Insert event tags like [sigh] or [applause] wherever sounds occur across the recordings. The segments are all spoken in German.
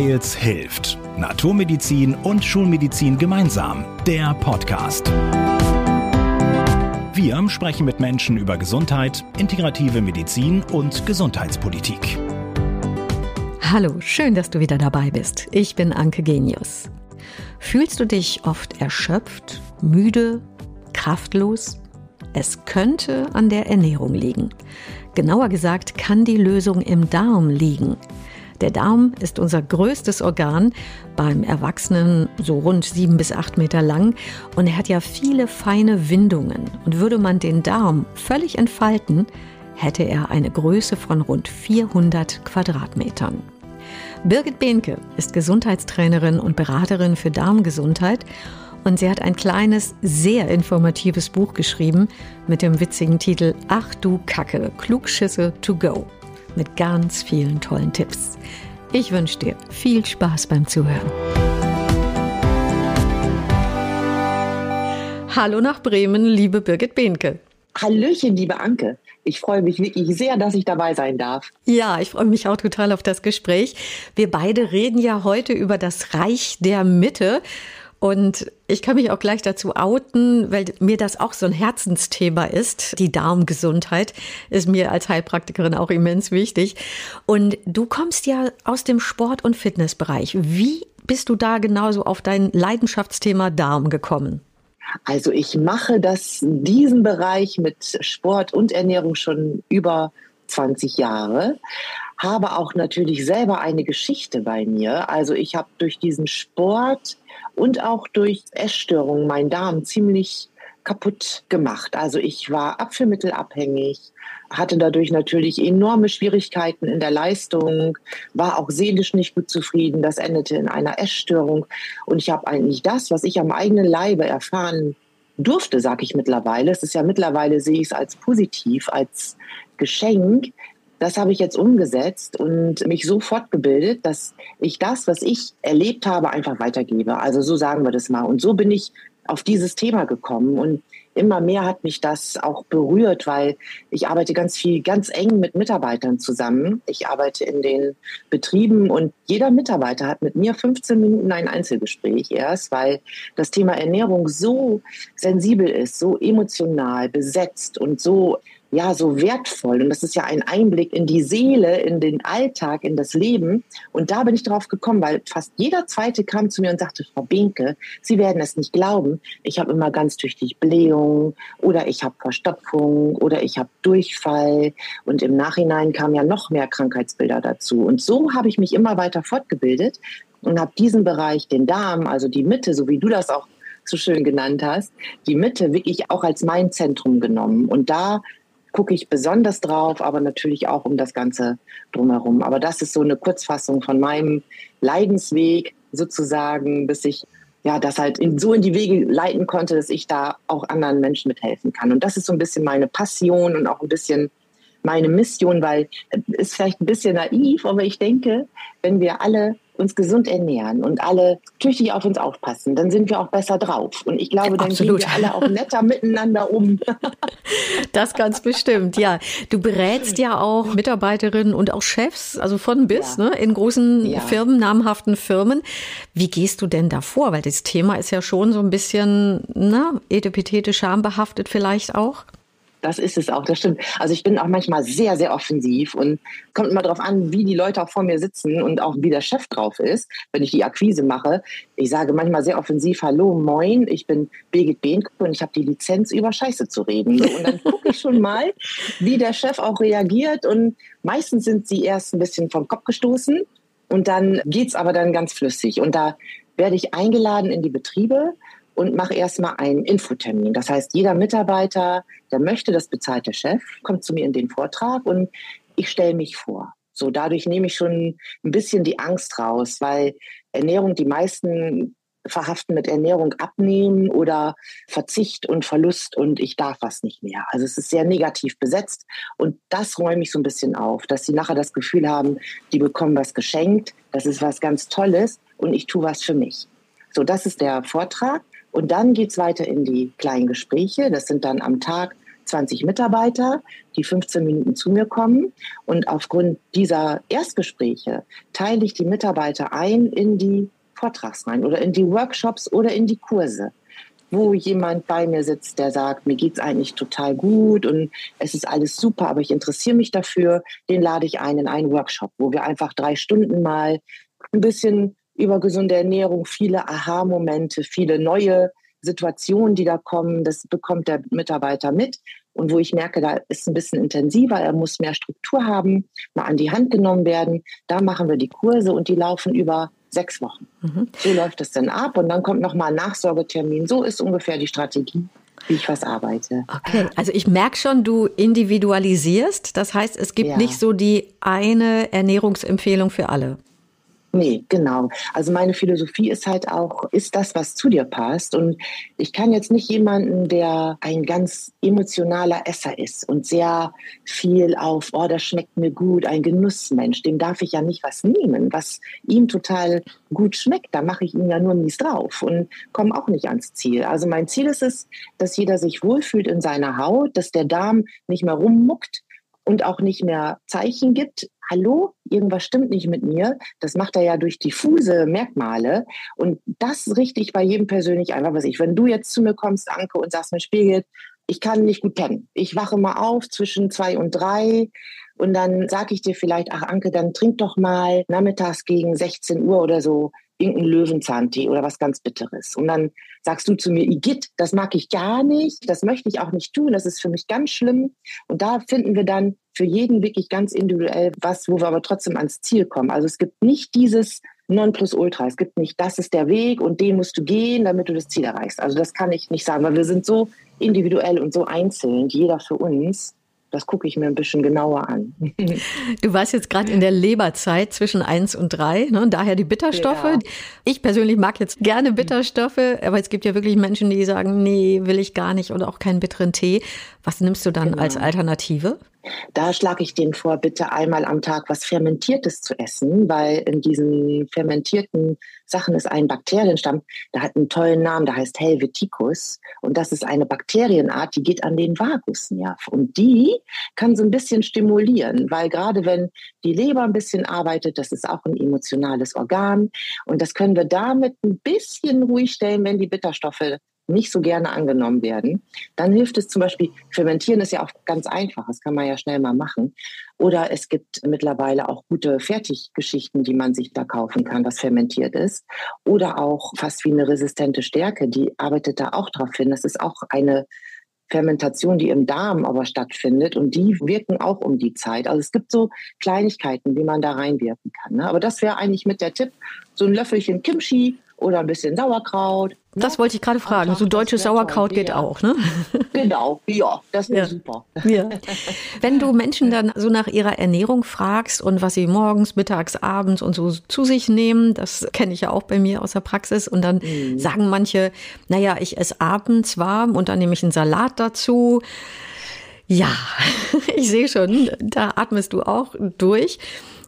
Weils hilft. Naturmedizin und Schulmedizin gemeinsam. Der Podcast. Wir sprechen mit Menschen über Gesundheit, integrative Medizin und Gesundheitspolitik. Hallo, schön, dass du wieder dabei bist. Ich bin Anke Genius. Fühlst du dich oft erschöpft, müde, kraftlos? Es könnte an der Ernährung liegen. Genauer gesagt kann die Lösung im Darm liegen. Der Darm ist unser größtes Organ, beim Erwachsenen so rund sieben bis acht Meter lang und er hat ja viele feine Windungen. Und würde man den Darm völlig entfalten, hätte er eine Größe von rund 400 Quadratmetern. Birgit Behnke ist Gesundheitstrainerin und Beraterin für Darmgesundheit und sie hat ein kleines, sehr informatives Buch geschrieben mit dem witzigen Titel Ach du Kacke, Klugschisse to go mit ganz vielen tollen Tipps. Ich wünsche dir viel Spaß beim Zuhören. Hallo nach Bremen, liebe Birgit Behnke. Hallöchen, liebe Anke. Ich freue mich wirklich sehr, dass ich dabei sein darf. Ja, ich freue mich auch total auf das Gespräch. Wir beide reden ja heute über das Reich der Mitte. Und ich kann mich auch gleich dazu outen, weil mir das auch so ein Herzensthema ist. Die Darmgesundheit ist mir als Heilpraktikerin auch immens wichtig. Und du kommst ja aus dem Sport- und Fitnessbereich. Wie bist du da genauso auf dein Leidenschaftsthema Darm gekommen? Also ich mache das, diesen Bereich mit Sport und Ernährung schon über 20 Jahre, habe auch natürlich selber eine Geschichte bei mir. Also ich habe durch diesen Sport und auch durch Essstörungen meinen Darm ziemlich kaputt gemacht. Also ich war abführmittelabhängig, hatte dadurch natürlich enorme Schwierigkeiten in der Leistung, war auch seelisch nicht gut zufrieden. Das endete in einer Essstörung. Und ich habe eigentlich das, was ich am eigenen Leibe erfahren durfte, sage ich mittlerweile. Es ist ja mittlerweile, sehe ich es als positiv, als Geschenk, das habe ich jetzt umgesetzt und mich so fortgebildet, dass ich das, was ich erlebt habe, einfach weitergebe. Also so sagen wir das mal. Und so bin ich auf dieses Thema gekommen und immer mehr hat mich das auch berührt, weil ich arbeite ganz viel, ganz eng mit Mitarbeitern zusammen. Ich arbeite in den Betrieben und jeder Mitarbeiter hat mit mir 15 Minuten ein Einzelgespräch erst, weil das Thema Ernährung so sensibel ist, so emotional besetzt und so ja so wertvoll. Und das ist ja ein Einblick in die Seele, in den Alltag, in das Leben. Und da bin ich drauf gekommen, weil fast jeder Zweite kam zu mir und sagte, Frau Binke, Sie werden es nicht glauben. Ich habe immer ganz tüchtig Blähung oder ich habe Verstopfung oder ich habe Durchfall. Und im Nachhinein kamen ja noch mehr Krankheitsbilder dazu. Und so habe ich mich immer weiter fortgebildet und habe diesen Bereich, den Darm, also die Mitte, so wie du das auch so schön genannt hast, die Mitte wirklich auch als mein Zentrum genommen. Und da gucke ich besonders drauf, aber natürlich auch um das Ganze drumherum. Aber das ist so eine Kurzfassung von meinem Leidensweg sozusagen, bis ich ja, das halt in, so in die Wege leiten konnte, dass ich da auch anderen Menschen mithelfen kann. Und das ist so ein bisschen meine Passion und auch ein bisschen meine Mission, weil ist vielleicht ein bisschen naiv, aber ich denke, wenn wir alle uns gesund ernähren und alle tüchtig auf uns aufpassen, dann sind wir auch besser drauf. Und ich glaube, dann Absolut. gehen wir alle auch netter miteinander um. [laughs] Das ganz bestimmt, ja. Du berätst ja auch Mitarbeiterinnen und auch Chefs, also von bis, ja. ne, in großen ja. Firmen, namhaften Firmen. Wie gehst du denn davor? Weil das Thema ist ja schon so ein bisschen, na, etepetete, schambehaftet vielleicht auch. Das ist es auch, das stimmt. Also ich bin auch manchmal sehr, sehr offensiv und kommt immer darauf an, wie die Leute auch vor mir sitzen und auch wie der Chef drauf ist, wenn ich die Akquise mache. Ich sage manchmal sehr offensiv, hallo, moin, ich bin Birgit Behnke und ich habe die Lizenz, über Scheiße zu reden. Und dann gucke ich schon mal, wie der Chef auch reagiert und meistens sind sie erst ein bisschen vom Kopf gestoßen und dann geht's aber dann ganz flüssig. Und da werde ich eingeladen in die Betriebe und mache erstmal einen Infotermin. Das heißt, jeder Mitarbeiter, der möchte, das bezahlt der Chef, kommt zu mir in den Vortrag und ich stelle mich vor. So, dadurch nehme ich schon ein bisschen die Angst raus, weil Ernährung, die meisten verhaften mit Ernährung abnehmen oder Verzicht und Verlust und ich darf was nicht mehr. Also es ist sehr negativ besetzt und das räume ich so ein bisschen auf, dass sie nachher das Gefühl haben, die bekommen was geschenkt, das ist was ganz Tolles und ich tue was für mich. So, das ist der Vortrag. Und dann geht es weiter in die kleinen Gespräche. Das sind dann am Tag 20 Mitarbeiter, die 15 Minuten zu mir kommen. Und aufgrund dieser Erstgespräche teile ich die Mitarbeiter ein in die Vortragsreihen oder in die Workshops oder in die Kurse wo jemand bei mir sitzt, der sagt, mir geht's eigentlich total gut und es ist alles super, aber ich interessiere mich dafür, den lade ich ein in einen Workshop, wo wir einfach drei Stunden mal ein bisschen über gesunde Ernährung, viele Aha-Momente, viele neue Situationen, die da kommen, das bekommt der Mitarbeiter mit. Und wo ich merke, da ist ein bisschen intensiver, er muss mehr Struktur haben, mal an die Hand genommen werden. Da machen wir die Kurse und die laufen über sechs Wochen. Mhm. So läuft es dann ab und dann kommt nochmal ein Nachsorgetermin. So ist ungefähr die Strategie wie ich was arbeite. Okay, also ich merke schon, du individualisierst. Das heißt, es gibt ja. nicht so die eine Ernährungsempfehlung für alle. Nee, genau. Also meine Philosophie ist halt auch, ist das, was zu dir passt. Und ich kann jetzt nicht jemanden, der ein ganz emotionaler Esser ist und sehr viel auf, oh, das schmeckt mir gut, ein Genussmensch, dem darf ich ja nicht was nehmen, was ihm total gut schmeckt. Da mache ich ihm ja nur mies drauf und komme auch nicht ans Ziel. Also mein Ziel ist es, dass jeder sich wohlfühlt in seiner Haut, dass der Darm nicht mehr rummuckt, und auch nicht mehr Zeichen gibt, hallo, irgendwas stimmt nicht mit mir. Das macht er ja durch diffuse Merkmale. Und das richte ich bei jedem persönlich einfach, was ich. Wenn du jetzt zu mir kommst, Anke, und sagst mir, Spiegel, ich kann nicht gut pennen. Ich wache mal auf zwischen zwei und drei und dann sage ich dir vielleicht, ach Anke, dann trink doch mal nachmittags gegen 16 Uhr oder so irgendeinen Löwenzahntee oder was ganz Bitteres. Und dann sagst du zu mir, Igitt, das mag ich gar nicht, das möchte ich auch nicht tun, das ist für mich ganz schlimm. Und da finden wir dann für jeden wirklich ganz individuell was, wo wir aber trotzdem ans Ziel kommen. Also es gibt nicht dieses Nonplusultra. Es gibt nicht, das ist der Weg und den musst du gehen, damit du das Ziel erreichst. Also das kann ich nicht sagen, weil wir sind so individuell und so einzeln, jeder für uns das gucke ich mir ein bisschen genauer an. Du warst jetzt gerade in der Leberzeit zwischen eins und drei, ne? daher die Bitterstoffe. Ja. Ich persönlich mag jetzt gerne Bitterstoffe, aber es gibt ja wirklich Menschen, die sagen, nee, will ich gar nicht oder auch keinen bitteren Tee. Was nimmst du dann genau. als Alternative? Da schlage ich denen vor, bitte einmal am Tag was Fermentiertes zu essen, weil in diesen fermentierten Sachen ist ein Bakterienstamm, der hat einen tollen Namen, der heißt Helveticus. Und das ist eine Bakterienart, die geht an den Vagusnerv. Und die kann so ein bisschen stimulieren, weil gerade wenn die Leber ein bisschen arbeitet, das ist auch ein emotionales Organ. Und das können wir damit ein bisschen ruhig stellen, wenn die Bitterstoffe nicht so gerne angenommen werden, dann hilft es zum Beispiel, fermentieren ist ja auch ganz einfach, das kann man ja schnell mal machen. Oder es gibt mittlerweile auch gute Fertiggeschichten, die man sich da kaufen kann, das fermentiert ist. Oder auch fast wie eine resistente Stärke, die arbeitet da auch drauf hin. Das ist auch eine Fermentation, die im Darm aber stattfindet und die wirken auch um die Zeit. Also es gibt so Kleinigkeiten, wie man da reinwirken kann. Ne? Aber das wäre eigentlich mit der Tipp, so ein Löffelchen Kimchi oder ein bisschen Sauerkraut. Das wollte ich gerade fragen. So deutsches Sauerkraut geht ja. auch, ne? [laughs] Genau, ja, das wäre ja. super. Ja. [laughs] Wenn du Menschen dann so nach ihrer Ernährung fragst und was sie morgens, mittags, abends und so zu sich nehmen, das kenne ich ja auch bei mir aus der Praxis. Und dann mhm. sagen manche, naja, ich esse abends warm und dann nehme ich einen Salat dazu. Ja, [laughs] ich sehe schon, da atmest du auch durch.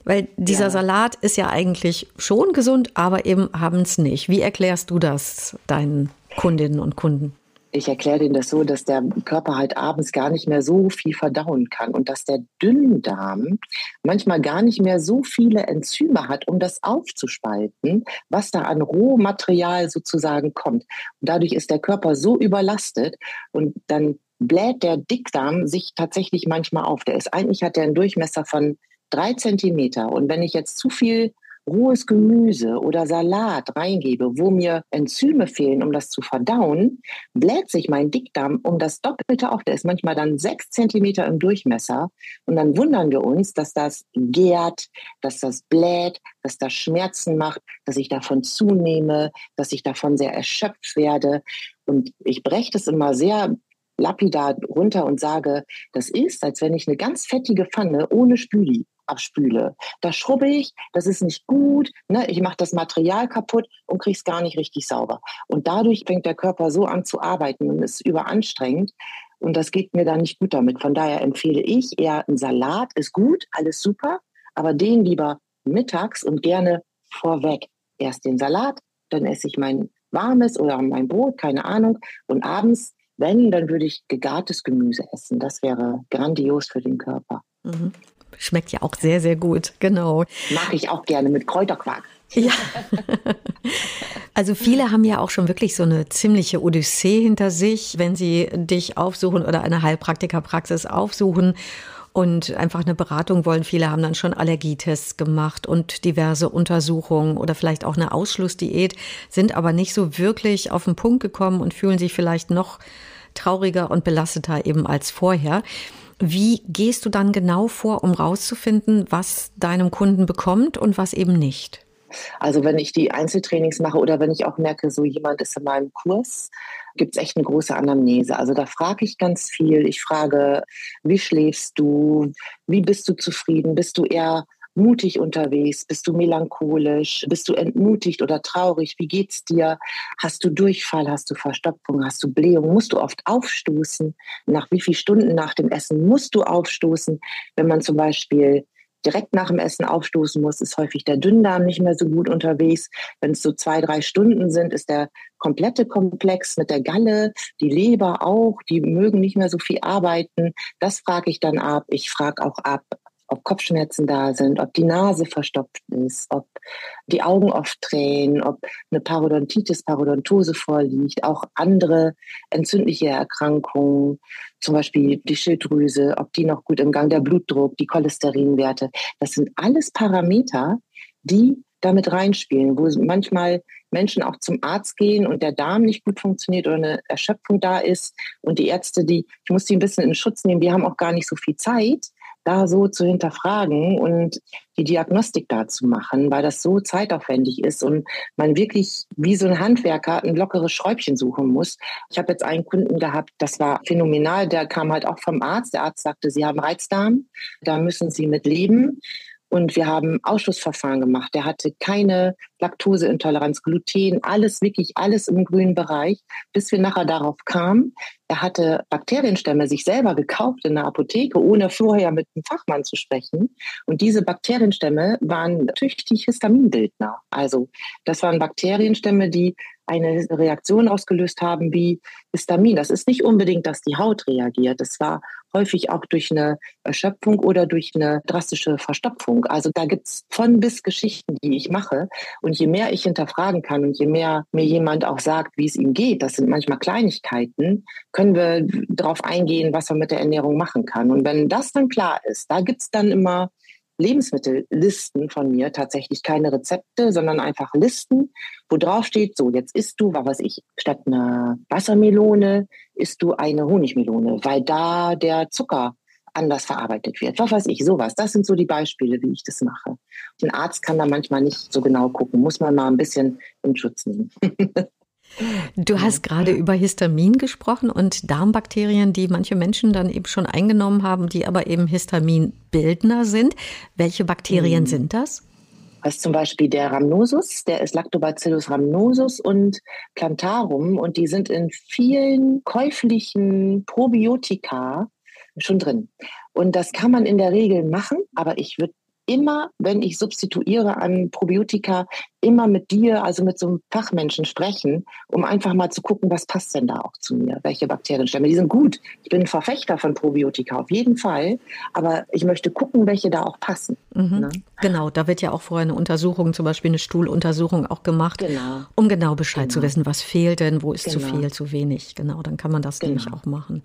Weil dieser ja. Salat ist ja eigentlich schon gesund, aber eben abends nicht. Wie erklärst du das deinen Kundinnen und Kunden? Ich erkläre denen das so, dass der Körper halt abends gar nicht mehr so viel verdauen kann und dass der Dünndarm manchmal gar nicht mehr so viele Enzyme hat, um das aufzuspalten, was da an Rohmaterial sozusagen kommt. Und dadurch ist der Körper so überlastet und dann bläht der Dickdarm sich tatsächlich manchmal auf. Der ist eigentlich hat er einen Durchmesser von drei Zentimeter. Und wenn ich jetzt zu viel rohes Gemüse oder Salat reingebe, wo mir Enzyme fehlen, um das zu verdauen, bläht sich mein Dickdarm um das Doppelte auf. Der ist manchmal dann sechs Zentimeter im Durchmesser. Und dann wundern wir uns, dass das gärt, dass das bläht, dass das Schmerzen macht, dass ich davon zunehme, dass ich davon sehr erschöpft werde. Und ich breche das immer sehr lapidar runter und sage, das ist, als wenn ich eine ganz fettige Pfanne ohne Spüli abspüle. Da schrubbe ich, das ist nicht gut, ne? ich mache das Material kaputt und kriege es gar nicht richtig sauber. Und dadurch fängt der Körper so an zu arbeiten und ist überanstrengend. Und das geht mir dann nicht gut damit. Von daher empfehle ich eher ein Salat, ist gut, alles super, aber den lieber mittags und gerne vorweg. Erst den Salat, dann esse ich mein warmes oder mein Brot, keine Ahnung. Und abends wenn, dann würde ich gegartes Gemüse essen. Das wäre grandios für den Körper. Mhm. Schmeckt ja auch sehr, sehr gut, genau. Mag ich auch gerne mit Kräuterquark. Ja. [laughs] Also viele haben ja auch schon wirklich so eine ziemliche Odyssee hinter sich, wenn sie dich aufsuchen oder eine Heilpraktikerpraxis aufsuchen und einfach eine Beratung wollen. Viele haben dann schon Allergietests gemacht und diverse Untersuchungen oder vielleicht auch eine Ausschlussdiät, sind aber nicht so wirklich auf den Punkt gekommen und fühlen sich vielleicht noch trauriger und belasteter eben als vorher. Wie gehst du dann genau vor, um rauszufinden, was deinem Kunden bekommt und was eben nicht? Also wenn ich die Einzeltrainings mache oder wenn ich auch merke, so jemand ist in meinem Kurs, gibt es echt eine große Anamnese. Also da frage ich ganz viel. Ich frage, wie schläfst du? Wie bist du zufrieden? Bist du eher mutig unterwegs? Bist du melancholisch? Bist du entmutigt oder traurig? Wie geht's dir? Hast du Durchfall? Hast du Verstopfung? Hast du Blähung? Musst du oft aufstoßen? Nach wie vielen Stunden nach dem Essen musst du aufstoßen? Wenn man zum Beispiel direkt nach dem Essen aufstoßen muss, ist häufig der Dünndarm nicht mehr so gut unterwegs. Wenn es so zwei, drei Stunden sind, ist der komplette Komplex mit der Galle, die Leber auch, die mögen nicht mehr so viel arbeiten. Das frage ich dann ab. Ich frage auch ab, ob Kopfschmerzen da sind, ob die Nase verstopft ist, ob die Augen oft tränen, ob eine Parodontitis, Parodontose vorliegt, auch andere entzündliche Erkrankungen, zum Beispiel die Schilddrüse, ob die noch gut im Gang, der Blutdruck, die Cholesterinwerte. Das sind alles Parameter, die damit reinspielen, wo manchmal Menschen auch zum Arzt gehen und der Darm nicht gut funktioniert oder eine Erschöpfung da ist und die Ärzte, die, ich muss die ein bisschen in Schutz nehmen, die haben auch gar nicht so viel Zeit, da so zu hinterfragen und die Diagnostik da zu machen, weil das so zeitaufwendig ist und man wirklich wie so ein Handwerker ein lockeres Schräubchen suchen muss. Ich habe jetzt einen Kunden gehabt, das war phänomenal, der kam halt auch vom Arzt. Der Arzt sagte, Sie haben Reizdarm, da müssen Sie mit leben. Und wir haben Ausschlussverfahren gemacht. Der hatte keine Laktoseintoleranz, Gluten, alles, wirklich alles im grünen Bereich, bis wir nachher darauf kamen. Er hatte Bakterienstämme sich selber gekauft in der Apotheke, ohne vorher mit einem Fachmann zu sprechen. Und diese Bakterienstämme waren tüchtig Histaminbildner. Also das waren Bakterienstämme, die eine Reaktion ausgelöst haben wie Histamin. Das ist nicht unbedingt, dass die Haut reagiert. Das war häufig auch durch eine Erschöpfung oder durch eine drastische Verstopfung. Also da gibt es von bis Geschichten, die ich mache. Und je mehr ich hinterfragen kann und je mehr mir jemand auch sagt, wie es ihm geht, das sind manchmal Kleinigkeiten, können wir darauf eingehen, was man mit der Ernährung machen kann. Und wenn das dann klar ist, da gibt es dann immer Lebensmittellisten von mir, tatsächlich keine Rezepte, sondern einfach Listen, wo drauf steht, so jetzt isst du, was weiß ich, statt einer Wassermelone isst du eine Honigmelone, weil da der Zucker anders verarbeitet wird. Was weiß ich, sowas. Das sind so die Beispiele, wie ich das mache. Ein Arzt kann da manchmal nicht so genau gucken, muss man mal ein bisschen in Schutz nehmen. [laughs] Du hast gerade über Histamin gesprochen und Darmbakterien, die manche Menschen dann eben schon eingenommen haben, die aber eben Histaminbildner sind. Welche Bakterien mhm. sind das? Das ist zum Beispiel der Rhamnosus, der ist Lactobacillus rhamnosus und Plantarum und die sind in vielen käuflichen Probiotika schon drin. Und das kann man in der Regel machen, aber ich würde immer, wenn ich substituiere an Probiotika, immer mit dir, also mit so einem Fachmenschen sprechen, um einfach mal zu gucken, was passt denn da auch zu mir, welche Bakterienstämme. Die sind gut. Ich bin ein Verfechter von Probiotika, auf jeden Fall. Aber ich möchte gucken, welche da auch passen. Mhm. Ne? Genau, da wird ja auch vorher eine Untersuchung, zum Beispiel eine Stuhluntersuchung auch gemacht, genau. um genau Bescheid genau. zu wissen, was fehlt denn, wo ist genau. zu viel, zu wenig. Genau, dann kann man das nämlich genau. auch machen.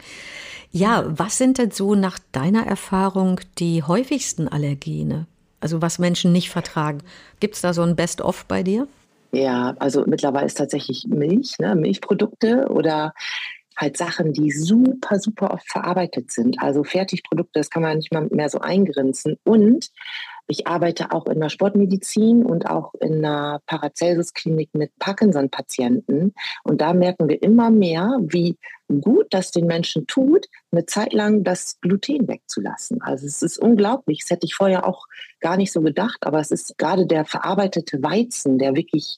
Ja, was sind denn so nach deiner Erfahrung die häufigsten Allergene? Also was Menschen nicht vertragen. Gibt es da so ein Best-of bei dir? Ja, also mittlerweile ist tatsächlich Milch, ne? Milchprodukte oder halt Sachen, die super, super oft verarbeitet sind. Also Fertigprodukte, das kann man nicht mal mehr so eingrenzen. Und ich arbeite auch in der Sportmedizin und auch in einer Paracelsus-Klinik mit Parkinson-Patienten. Und da merken wir immer mehr, wie gut das den Menschen tut, eine Zeit lang das Gluten wegzulassen. Also es ist unglaublich. Das hätte ich vorher auch gar nicht so gedacht. Aber es ist gerade der verarbeitete Weizen, der wirklich,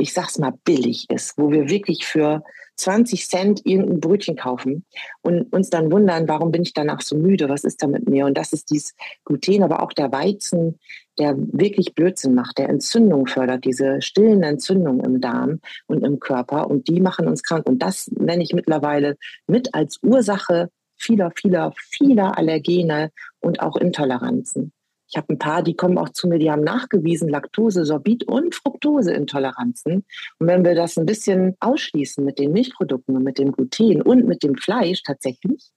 ich sag's mal, billig ist, wo wir wirklich für 20 Cent irgendein Brötchen kaufen und uns dann wundern, warum bin ich danach so müde, was ist da mit mir? Und das ist dieses Gluten, aber auch der Weizen, der wirklich Blödsinn macht, der Entzündung fördert, diese stillen Entzündungen im Darm und im Körper und die machen uns krank. Und das nenne ich mittlerweile mit als Ursache vieler, vieler, vieler Allergene und auch Intoleranzen. Ich habe ein paar, die kommen auch zu mir, die haben nachgewiesen Laktose, Sorbit und Fructoseintoleranzen. Und wenn wir das ein bisschen ausschließen mit den Milchprodukten und mit dem Gluten und mit dem Fleisch tatsächlich,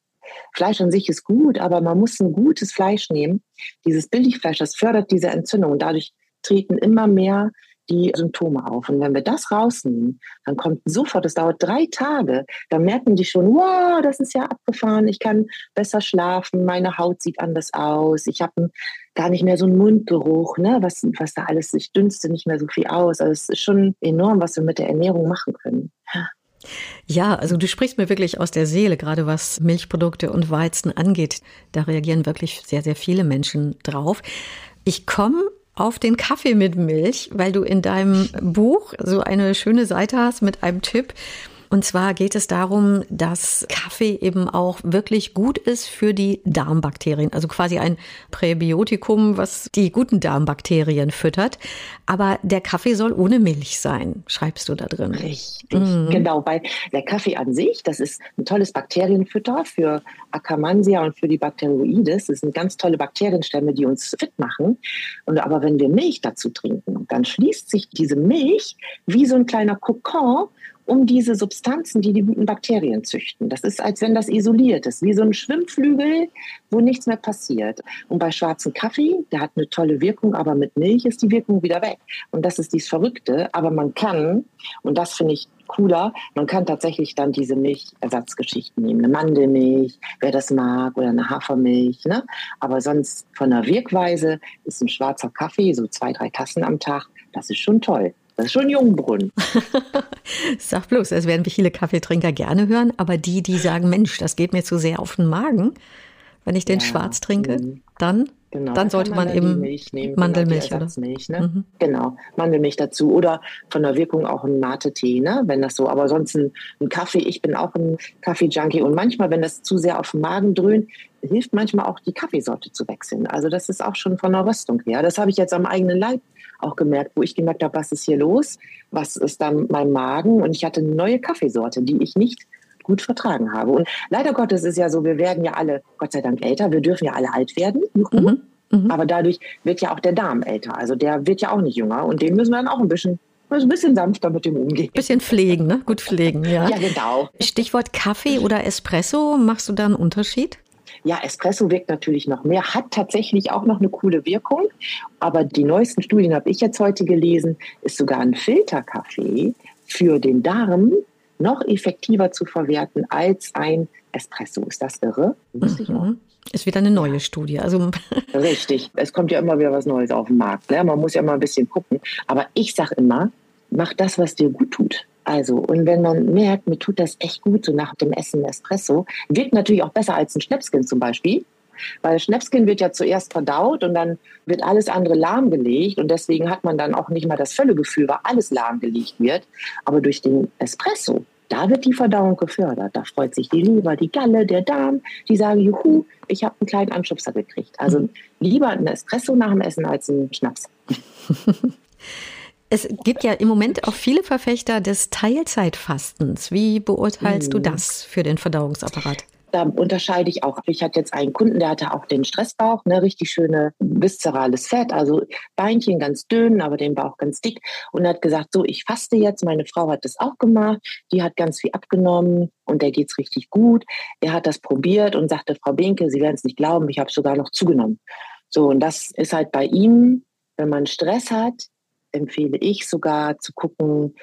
Fleisch an sich ist gut, aber man muss ein gutes Fleisch nehmen. Dieses Billigfleisch, das fördert diese Entzündung und dadurch treten immer mehr die Symptome auf. Und wenn wir das rausnehmen, dann kommt sofort, es dauert drei Tage, dann merken die schon, wow, das ist ja abgefahren, ich kann besser schlafen, meine Haut sieht anders aus, ich habe gar nicht mehr so einen Mundgeruch, ne, was, was da alles, ich dünste nicht mehr so viel aus. Also es ist schon enorm, was wir mit der Ernährung machen können. Ja, also du sprichst mir wirklich aus der Seele, gerade was Milchprodukte und Weizen angeht. Da reagieren wirklich sehr, sehr viele Menschen drauf. Ich komme auf den Kaffee mit Milch, weil du in deinem Buch so eine schöne Seite hast mit einem Tipp, und zwar geht es darum, dass Kaffee eben auch wirklich gut ist für die Darmbakterien. Also quasi ein Präbiotikum, was die guten Darmbakterien füttert. Aber der Kaffee soll ohne Milch sein, schreibst du da drin. Richtig, mhm. genau, weil der Kaffee an sich, das ist ein tolles Bakterienfütter für Akkermansia und für die Bakteroides. Das sind ganz tolle Bakterienstämme, die uns fit machen. Und aber wenn wir Milch dazu trinken, dann schließt sich diese Milch wie so ein kleiner Kokon um diese Substanzen, die die guten Bakterien züchten. Das ist, als wenn das isoliert ist, wie so ein Schwimmflügel, wo nichts mehr passiert. Und bei schwarzem Kaffee, der hat eine tolle Wirkung, aber mit Milch ist die Wirkung wieder weg. Und das ist dies Verrückte. Aber man kann, und das finde ich cooler, man kann tatsächlich dann diese Milchersatzgeschichten nehmen. Eine Mandelmilch, wer das mag, oder eine Hafermilch. Ne? Aber sonst von der Wirkweise ist ein schwarzer Kaffee, so zwei, drei Tassen am Tag, das ist schon toll. Das ist schon Jungbrunnen. [laughs] Sag bloß, das werden viele Kaffeetrinker gerne hören, aber die, die sagen, Mensch, das geht mir zu sehr auf den Magen, wenn ich den ja, schwarz trinke, mhm. dann, genau, dann sollte man, man eben Milch nehmen, Mandelmilch genau, oder ne? mhm. Genau, Mandelmilch dazu oder von der Wirkung auch ein Mate-Tee, ne? wenn das so. Aber sonst ein, ein Kaffee, ich bin auch ein Kaffee-Junkie und manchmal, wenn das zu sehr auf den Magen dröhnt, hilft manchmal auch die Kaffeesorte zu wechseln. Also das ist auch schon von der Röstung her. Das habe ich jetzt am eigenen Leib auch gemerkt, wo ich gemerkt habe, was ist hier los, was ist dann mein Magen und ich hatte eine neue Kaffeesorte, die ich nicht gut vertragen habe. Und leider Gottes ist ja so, wir werden ja alle, Gott sei Dank, älter, wir dürfen ja alle alt werden. Mhm. Mhm. Aber dadurch wird ja auch der Darm älter. Also der wird ja auch nicht jünger und den müssen wir dann auch ein bisschen ein bisschen sanfter mit dem umgehen. Bisschen pflegen, ne? Gut pflegen, ja. Ja, genau. Stichwort Kaffee oder Espresso, machst du da einen Unterschied? Ja, Espresso wirkt natürlich noch mehr, hat tatsächlich auch noch eine coole Wirkung. Aber die neuesten Studien habe ich jetzt heute gelesen, ist sogar ein Filterkaffee für den Darm noch effektiver zu verwerten als ein Espresso. Ist das irre? Mhm. Ist wieder eine neue Studie. Also [laughs] Richtig. Es kommt ja immer wieder was Neues auf den Markt. Ne? Man muss ja mal ein bisschen gucken. Aber ich sage immer, mach das, was dir gut tut. Also, und wenn man merkt, mir tut das echt gut, so nach dem Essen Espresso, wirkt natürlich auch besser als ein Schnäpskin zum Beispiel. Weil Schnäpskin wird ja zuerst verdaut und dann wird alles andere lahmgelegt und deswegen hat man dann auch nicht mal das Völlegefühl, weil alles lahmgelegt wird. Aber durch den Espresso, da wird die Verdauung gefördert. Da freut sich die Leber, die Galle, der Darm. Die sagen, juhu, ich habe einen kleinen Anschubser gekriegt. Also lieber ein Espresso nach dem Essen als ein Schnaps. [laughs] Es gibt ja im Moment auch viele Verfechter des Teilzeitfastens. Wie beurteilst mhm. du das für den Verdauungsapparat? da unterscheide ich auch. Ich hatte jetzt einen Kunden, der hatte auch den Stressbauch, ne, richtig schöne viszerales Fett, also Beinchen ganz dünn, aber den Bauch ganz dick und hat gesagt, so, ich faste jetzt. Meine Frau hat das auch gemacht, die hat ganz viel abgenommen und der geht's richtig gut. Er hat das probiert und sagte, Frau Binke, Sie werden es nicht glauben, ich habe sogar noch zugenommen. So, und das ist halt bei ihm, wenn man Stress hat, empfehle ich sogar zu gucken,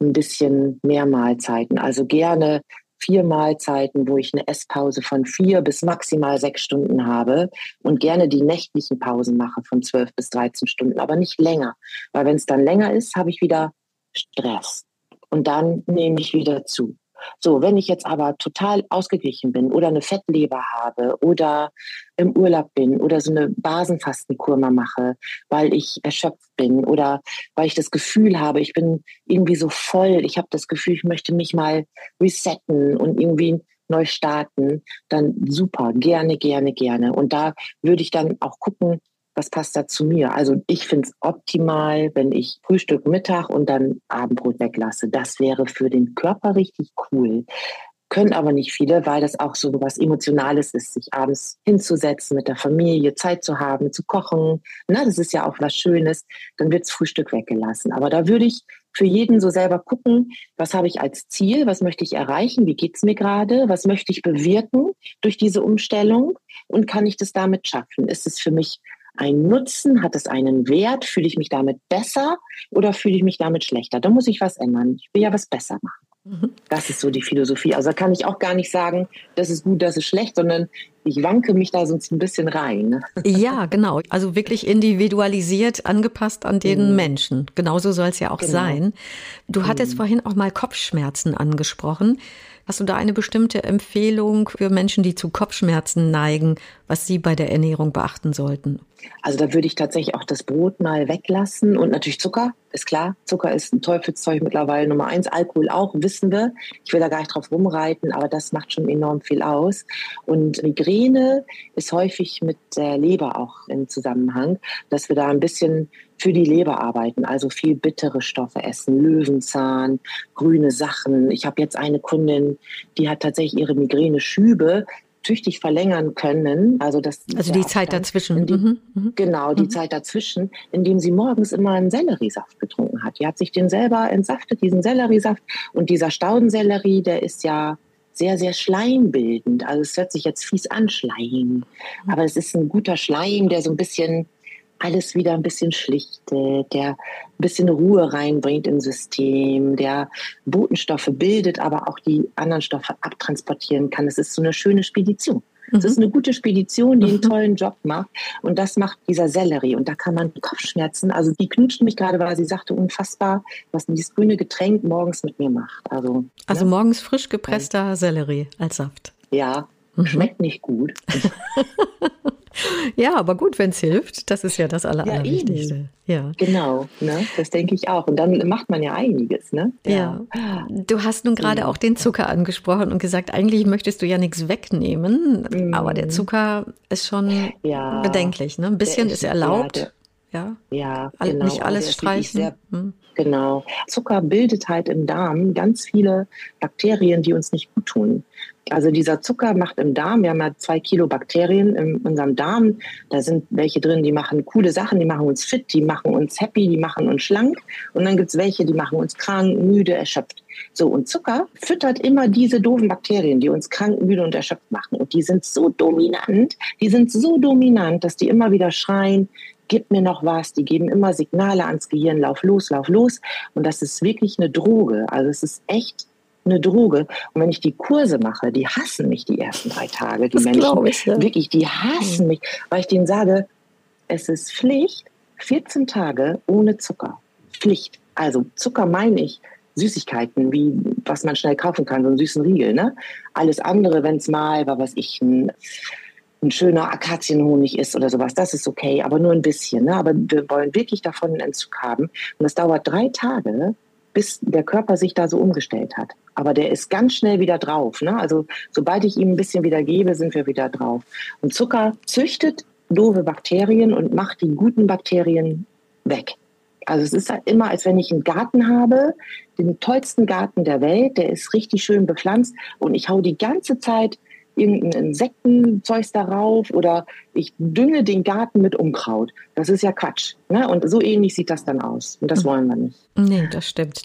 ein bisschen mehr Mahlzeiten. Also gerne vier Mahlzeiten, wo ich eine Esspause von vier bis maximal sechs Stunden habe und gerne die nächtlichen Pausen mache von zwölf bis 13 Stunden, aber nicht länger. Weil wenn es dann länger ist, habe ich wieder Stress. Und dann nehme ich wieder zu. So, wenn ich jetzt aber total ausgeglichen bin oder eine Fettleber habe oder im Urlaub bin oder so eine Basenfastenkur mal mache, weil ich erschöpft bin oder weil ich das Gefühl habe, ich bin irgendwie so voll, ich habe das Gefühl, ich möchte mich mal resetten und irgendwie neu starten, dann super, gerne, gerne, gerne. Und da würde ich dann auch gucken, was passt da zu mir? Also ich finde es optimal, wenn ich Frühstück, Mittag und dann Abendbrot weglasse. Das wäre für den Körper richtig cool. Können aber nicht viele, weil das auch so was Emotionales ist, sich abends hinzusetzen, mit der Familie Zeit zu haben, zu kochen. Na, das ist ja auch was Schönes. Dann wirds Frühstück weggelassen. Aber da würde ich für jeden so selber gucken, was habe ich als Ziel, was möchte ich erreichen, wie geht's mir gerade, was möchte ich bewirken durch diese Umstellung und kann ich das damit schaffen? Ist es für mich ein Nutzen? Hat es einen Wert? Fühle ich mich damit besser oder fühle ich mich damit schlechter? Da muss ich was ändern. Ich will ja was besser machen. Mhm. Das ist so die Philosophie. Also da kann ich auch gar nicht sagen, das ist gut, das ist schlecht, sondern ich wanke mich da sonst ein bisschen rein. Ja, genau. Also wirklich individualisiert, angepasst an den mhm. Menschen. Genauso soll es ja auch genau. sein. Du hattest mhm. vorhin auch mal Kopfschmerzen angesprochen. Hast du da eine bestimmte Empfehlung für Menschen, die zu Kopfschmerzen neigen, was sie bei der Ernährung beachten sollten? Also da würde ich tatsächlich auch das Brot mal weglassen und natürlich Zucker, ist klar. Zucker ist ein Teufelszeug mittlerweile Nummer eins. Alkohol auch, wissen wir. Ich will da gar nicht drauf rumreiten, aber das macht schon enorm viel aus. Und Migräne ist häufig mit der Leber auch im Zusammenhang, dass wir da ein bisschen für die Leber arbeiten, also viel bittere Stoffe essen, Löwenzahn, grüne Sachen. Ich habe jetzt eine Kundin, die hat tatsächlich ihre Migräne-Schübe tüchtig verlängern können. Also, das also die Zeit dazwischen. Die, mhm, mhm. Genau, die mhm. Zeit dazwischen, indem sie morgens immer einen Selleriesaft getrunken hat. Die hat sich den selber entsaftet, diesen Selleriesaft. Und dieser Staudensellerie, der ist ja sehr, sehr schleimbildend. Also es hört sich jetzt fies an, Schleim. Mhm. Aber es ist ein guter Schleim, der so ein bisschen alles wieder ein bisschen schlichtet, der ein bisschen Ruhe reinbringt ins System, der Botenstoffe bildet, aber auch die anderen Stoffe abtransportieren kann. Es ist so eine schöne Spedition. Es mhm. ist eine gute Spedition, die einen mhm. tollen Job macht. Und das macht dieser Sellerie. Und da kann man Kopfschmerzen, also die knutscht mich gerade, weil sie sagte, unfassbar, was dieses grüne Getränk morgens mit mir macht. Also, also ne? morgens frisch gepresster Sellerie als Saft. Ja, mhm. schmeckt nicht gut. [laughs] [laughs] Ja, aber gut, wenn es hilft, das ist ja das Aller, ja, Allerwichtigste. Ja. Genau, ne? das denke ich auch. Und dann macht man ja einiges. Ne? Ja. ja. Du hast nun gerade ja. auch den Zucker angesprochen und gesagt, eigentlich möchtest du ja nichts wegnehmen, mhm. aber der Zucker ist schon ja. bedenklich. Ne? Ein bisschen ist, ist, erlaubt. Ja, ja genau. nicht alles streichen. Sehr, hm. Genau. Zucker bildet halt im Darm ganz viele Bakterien, die uns nicht gut tun. Also dieser Zucker macht im Darm, wir haben ja zwei Kilo Bakterien in unserem Darm, da sind welche drin, die machen coole Sachen, die machen uns fit, die machen uns happy, die machen uns schlank und dann gibt's welche, die machen uns krank, müde, erschöpft. So, und Zucker füttert immer diese doofen Bakterien, die uns krank, müde und erschöpft machen. Und die sind so dominant, die sind so dominant, dass die immer wieder schreien, gib mir noch was. Die geben immer Signale ans Gehirn, lauf los, lauf los. Und das ist wirklich eine Droge. Also es ist echt eine Droge. Und wenn ich die Kurse mache, die hassen mich die ersten drei Tage. Die das Menschen, ich, ja. wirklich, die hassen mich, weil ich denen sage, es ist Pflicht, 14 Tage ohne Zucker. Pflicht. Also Zucker meine ich Süßigkeiten, wie was man schnell kaufen kann, so einen süßen Riegel. Ne? Alles andere, wenn es mal, war was ich, ein, ein schöner Akazienhonig ist oder sowas, das ist okay, aber nur ein bisschen. Ne? Aber wir wollen wirklich davon einen Entzug haben. Und das dauert drei Tage, bis der Körper sich da so umgestellt hat. Aber der ist ganz schnell wieder drauf. Ne? Also sobald ich ihm ein bisschen wieder gebe, sind wir wieder drauf. Und Zucker züchtet doofe Bakterien und macht die guten Bakterien weg. Also es ist halt immer, als wenn ich einen Garten habe, den tollsten Garten der Welt, der ist richtig schön bepflanzt und ich hau die ganze Zeit irgendein Insektenzeugs darauf oder ich dünge den Garten mit Unkraut. Das ist ja Quatsch. Ne? Und so ähnlich sieht das dann aus. Und das mhm. wollen wir nicht. Nee, das stimmt.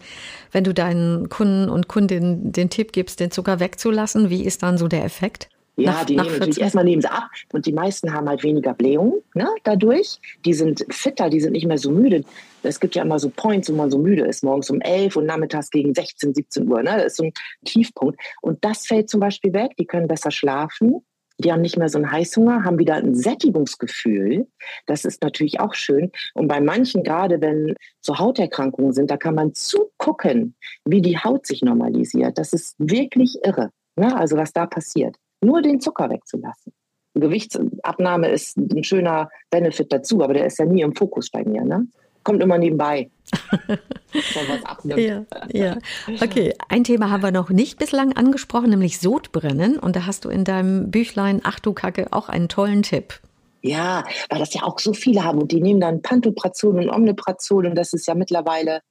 Wenn du deinen Kunden und Kundinnen den Tipp gibst, den Zucker wegzulassen, wie ist dann so der Effekt? Ja, nach, die nach nehmen natürlich erstmal nehmen sie ab und die meisten haben halt weniger Blähung ne, dadurch. Die sind fitter, die sind nicht mehr so müde. Es gibt ja immer so Points, wo man so müde ist, morgens um 11 und nachmittags gegen 16, 17 Uhr. Ne? Das ist so ein Tiefpunkt. Und das fällt zum Beispiel weg. Die können besser schlafen. Die haben nicht mehr so einen Heißhunger, haben wieder ein Sättigungsgefühl. Das ist natürlich auch schön. Und bei manchen, gerade wenn so Hauterkrankungen sind, da kann man zugucken, wie die Haut sich normalisiert. Das ist wirklich irre. Ne? Also was da passiert nur den Zucker wegzulassen. Gewichtsabnahme ist ein schöner Benefit dazu, aber der ist ja nie im Fokus bei mir. Ne? Kommt immer nebenbei. [laughs] ja, ja. Okay, ein Thema haben wir noch nicht bislang angesprochen, nämlich Sodbrennen. Und da hast du in deinem Büchlein Ach du Kacke auch einen tollen Tipp. Ja, weil das ja auch so viele haben und die nehmen dann Pantoprazol und Omniprazol und das ist ja mittlerweile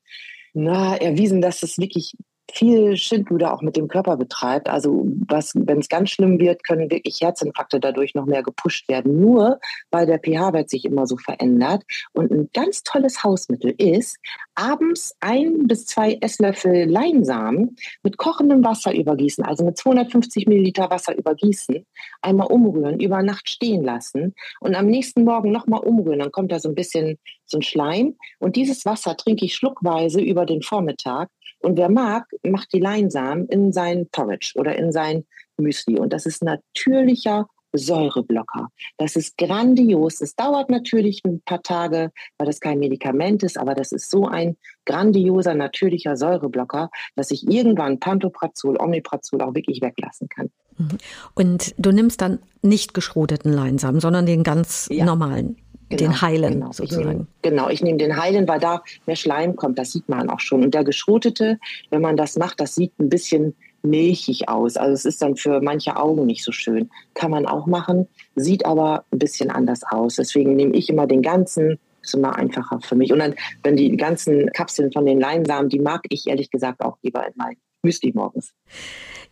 na, erwiesen, dass es wirklich viel Schindluder auch mit dem Körper betreibt. Also was, wenn es ganz schlimm wird, können wirklich Herzinfarkte dadurch noch mehr gepusht werden. Nur weil der pH-Wert sich immer so verändert. Und ein ganz tolles Hausmittel ist, abends ein bis zwei Esslöffel Leinsamen mit kochendem Wasser übergießen, also mit 250 Milliliter Wasser übergießen, einmal umrühren, über Nacht stehen lassen und am nächsten Morgen nochmal umrühren. Dann kommt da so ein bisschen so ein Schleim. Und dieses Wasser trinke ich schluckweise über den Vormittag und wer mag, macht die Leinsamen in sein Porridge oder in sein Müsli. Und das ist natürlicher Säureblocker. Das ist grandios. Es dauert natürlich ein paar Tage, weil das kein Medikament ist, aber das ist so ein grandioser, natürlicher Säureblocker, dass ich irgendwann Pantoprazol, Omniprazol auch wirklich weglassen kann. Mhm. Und du nimmst dann nicht geschrodeten Leinsamen, sondern den ganz ja. normalen. Genau, den heilen genau. sozusagen. Ich nehm, genau, ich nehme den heilen, weil da mehr Schleim kommt, das sieht man auch schon. Und der geschrotete, wenn man das macht, das sieht ein bisschen milchig aus. Also es ist dann für manche Augen nicht so schön. Kann man auch machen, sieht aber ein bisschen anders aus. Deswegen nehme ich immer den ganzen, ist immer einfacher für mich. Und dann, wenn die ganzen Kapseln von den Leinsamen, die mag ich ehrlich gesagt auch lieber in mein Müsli morgens.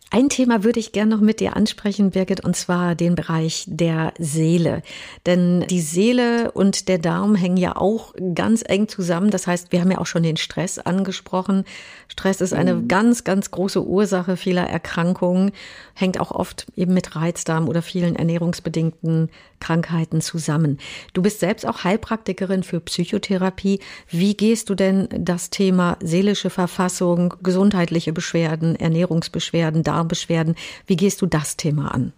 Ein Thema würde ich gerne noch mit dir ansprechen, Birgit, und zwar den Bereich der Seele. Denn die Seele und der Darm hängen ja auch ganz eng zusammen. Das heißt, wir haben ja auch schon den Stress angesprochen. Stress ist eine mhm. ganz, ganz große Ursache vieler Erkrankungen, hängt auch oft eben mit Reizdarm oder vielen ernährungsbedingten Krankheiten zusammen. Du bist selbst auch Heilpraktikerin für Psychotherapie. Wie gehst du denn das Thema seelische Verfassung, gesundheitliche Beschwerden, Ernährungsbeschwerden, Darmbeschwerden, wie gehst du das Thema an?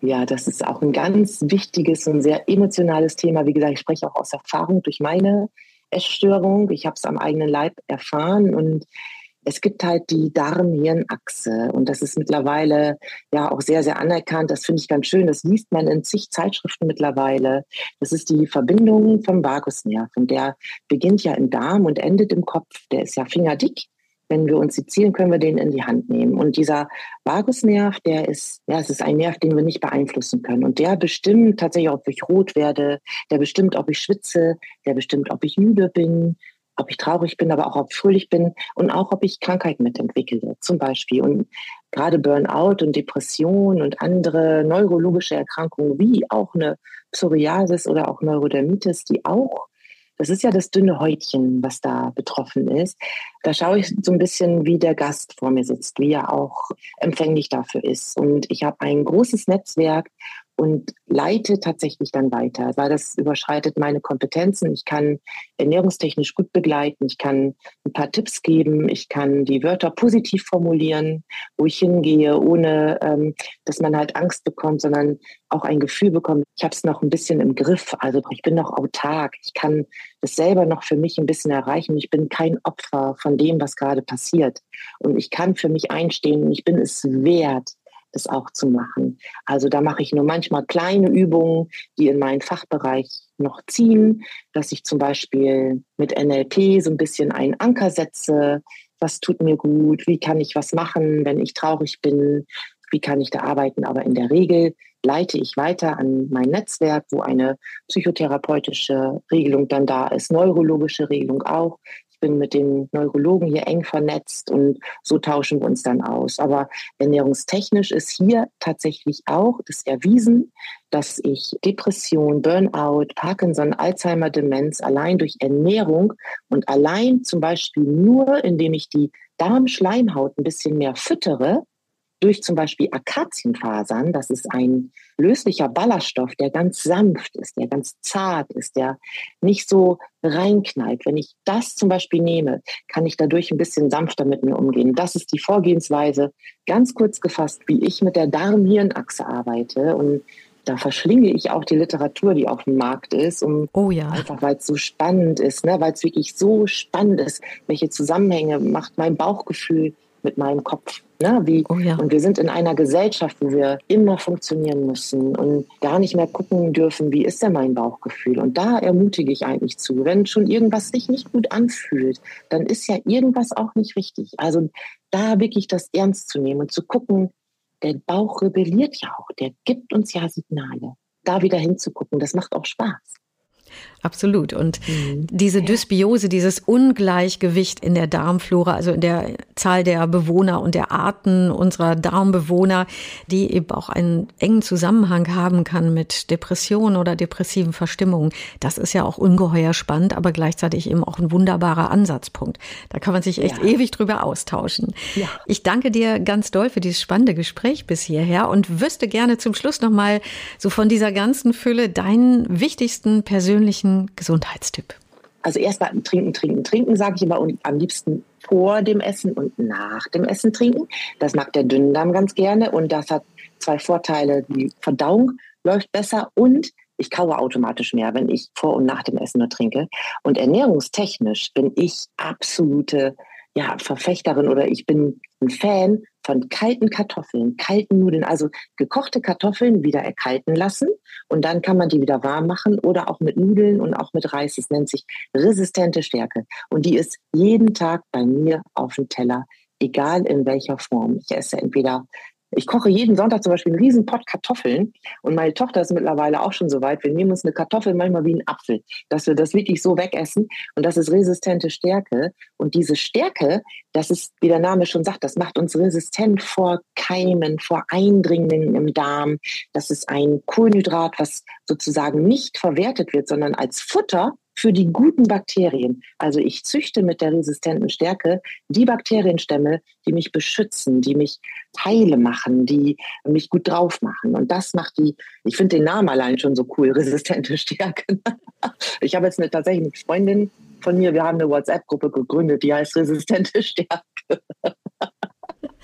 Ja, das ist auch ein ganz wichtiges und sehr emotionales Thema. Wie gesagt, ich spreche auch aus Erfahrung durch meine Essstörung. Ich habe es am eigenen Leib erfahren und es gibt halt die Darm-Hirn-Achse und das ist mittlerweile ja auch sehr, sehr anerkannt. Das finde ich ganz schön. Das liest man in zig Zeitschriften mittlerweile. Das ist die Verbindung vom Vagusnerv und der beginnt ja im Darm und endet im Kopf. Der ist ja fingerdick. Wenn wir uns sezieren, können wir den in die Hand nehmen. Und dieser Vagusnerv, der ist, ja, es ist ein Nerv, den wir nicht beeinflussen können. Und der bestimmt tatsächlich, ob ich rot werde, der bestimmt, ob ich schwitze, der bestimmt, ob ich müde bin, ob ich traurig bin, aber auch ob ich fröhlich bin und auch ob ich Krankheiten mitentwickle, zum Beispiel. Und gerade Burnout und Depression und andere neurologische Erkrankungen wie auch eine Psoriasis oder auch Neurodermitis, die auch, das ist ja das dünne Häutchen, was da betroffen ist. Da schaue ich so ein bisschen, wie der Gast vor mir sitzt, wie er auch empfänglich dafür ist. Und ich habe ein großes Netzwerk und leite tatsächlich dann weiter, weil das überschreitet meine Kompetenzen. Ich kann ernährungstechnisch gut begleiten, ich kann ein paar Tipps geben, ich kann die Wörter positiv formulieren, wo ich hingehe, ohne ähm, dass man halt Angst bekommt, sondern auch ein Gefühl bekommt, ich habe es noch ein bisschen im Griff, also ich bin noch autark, ich kann das selber noch für mich ein bisschen erreichen, ich bin kein Opfer von dem, was gerade passiert. Und ich kann für mich einstehen, ich bin es wert, das auch zu machen. Also da mache ich nur manchmal kleine Übungen, die in meinen Fachbereich noch ziehen, dass ich zum Beispiel mit NLP so ein bisschen einen Anker setze. Was tut mir gut? Wie kann ich was machen, wenn ich traurig bin? Wie kann ich da arbeiten? Aber in der Regel leite ich weiter an mein Netzwerk, wo eine psychotherapeutische Regelung dann da ist, neurologische Regelung auch bin mit den Neurologen hier eng vernetzt und so tauschen wir uns dann aus. Aber ernährungstechnisch ist hier tatsächlich auch das erwiesen, dass ich Depression, Burnout, Parkinson, Alzheimer, Demenz allein durch Ernährung und allein zum Beispiel nur, indem ich die Darmschleimhaut ein bisschen mehr füttere, durch zum Beispiel Akazienfasern, das ist ein löslicher Ballaststoff, der ganz sanft ist, der ganz zart ist, der nicht so reinknallt. Wenn ich das zum Beispiel nehme, kann ich dadurch ein bisschen sanfter mit mir umgehen. Das ist die Vorgehensweise, ganz kurz gefasst, wie ich mit der Darm-Hirn-Achse arbeite und da verschlinge ich auch die Literatur, die auf dem Markt ist, um oh ja. einfach weil es so spannend ist, ne? weil es wirklich so spannend ist, welche Zusammenhänge macht mein Bauchgefühl mit meinem Kopf. Ne? Wie, oh ja. Und wir sind in einer Gesellschaft, wo wir immer funktionieren müssen und gar nicht mehr gucken dürfen, wie ist denn mein Bauchgefühl. Und da ermutige ich eigentlich zu, wenn schon irgendwas sich nicht gut anfühlt, dann ist ja irgendwas auch nicht richtig. Also da wirklich das ernst zu nehmen und zu gucken, der Bauch rebelliert ja auch, der gibt uns ja Signale. da wieder hinzugucken. Das macht auch Spaß. Absolut. Und mhm. diese Dysbiose, dieses Ungleichgewicht in der Darmflora, also in der Zahl der Bewohner und der Arten unserer Darmbewohner, die eben auch einen engen Zusammenhang haben kann mit Depressionen oder depressiven Verstimmungen, das ist ja auch ungeheuer spannend, aber gleichzeitig eben auch ein wunderbarer Ansatzpunkt. Da kann man sich echt ja. ewig drüber austauschen. Ja. Ich danke dir ganz doll für dieses spannende Gespräch bis hierher und wüsste gerne zum Schluss nochmal so von dieser ganzen Fülle deinen wichtigsten persönlichen Gesundheitstipp? Also erstmal trinken, trinken, trinken, sage ich immer, und am liebsten vor dem Essen und nach dem Essen trinken. Das mag der Dünndarm ganz gerne und das hat zwei Vorteile. Die Verdauung läuft besser und ich kaue automatisch mehr, wenn ich vor und nach dem Essen nur trinke. Und ernährungstechnisch bin ich absolute ja, Verfechterin oder ich bin ein Fan von kalten Kartoffeln, kalten Nudeln, also gekochte Kartoffeln wieder erkalten lassen und dann kann man die wieder warm machen oder auch mit Nudeln und auch mit Reis. Es nennt sich resistente Stärke und die ist jeden Tag bei mir auf dem Teller, egal in welcher Form. Ich esse entweder ich koche jeden Sonntag zum Beispiel einen riesen Pott Kartoffeln und meine Tochter ist mittlerweile auch schon so weit. Wir nehmen uns eine Kartoffel manchmal wie einen Apfel, dass wir das wirklich so wegessen und das ist resistente Stärke. Und diese Stärke, das ist, wie der Name schon sagt, das macht uns resistent vor Keimen, vor Eindringlingen im Darm. Das ist ein Kohlenhydrat, was sozusagen nicht verwertet wird, sondern als Futter für die guten Bakterien. Also ich züchte mit der resistenten Stärke die Bakterienstämme, die mich beschützen, die mich heile machen, die mich gut drauf machen. Und das macht die, ich finde den Namen allein schon so cool, [laughs] resistente Stärke. Ich habe jetzt eine tatsächlich eine Freundin von mir, wir haben eine WhatsApp-Gruppe gegründet, die heißt resistente Stärke.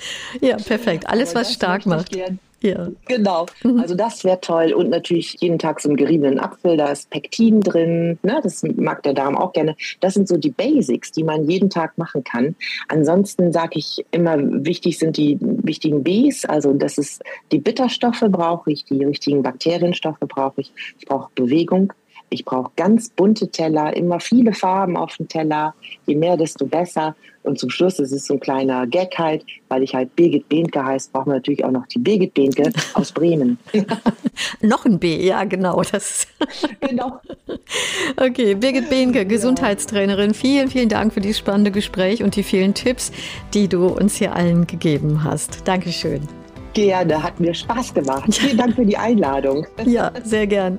[laughs] Ja, perfekt. Alles, was stark macht. Ja. Genau. Mhm. Also das wäre toll. Und natürlich jeden Tag so einen geriebenen Apfel, da ist Pektin drin. Ne? Das mag der Darm auch gerne. Das sind so die Basics, die man jeden Tag machen kann. Ansonsten sage ich immer, wichtig sind die wichtigen Bs. Also das ist die Bitterstoffe brauche ich, die richtigen Bakterienstoffe brauche ich. Ich brauche Bewegung. Ich brauche ganz bunte Teller, immer viele Farben auf dem Teller. Je mehr, desto besser. Und zum Schluss, ist so ein kleiner Gag halt, weil ich halt Birgit Behnke heißt, brauchen wir natürlich auch noch die Birgit Behnke aus Bremen. [laughs] noch ein B, ja, genau. Das [laughs] genau. okay, Birgit Behnke, Gesundheitstrainerin, vielen, vielen Dank für dieses spannende Gespräch und die vielen Tipps, die du uns hier allen gegeben hast. Dankeschön. Gerne, hat mir Spaß gemacht. Vielen Dank für die Einladung. [laughs] Ja, sehr gern.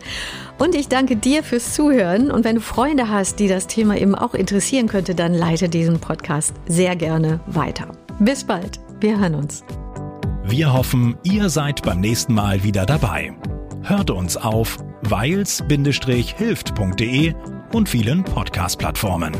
Und ich danke dir fürs Zuhören. Und wenn du Freunde hast, die das Thema eben auch interessieren könnte, dann leite diesen Podcast sehr gerne weiter. Bis bald. Wir hören uns. Wir hoffen, ihr seid beim nächsten Mal wieder dabei. Hört uns auf weils-hilft.de und vielen Podcast-Plattformen.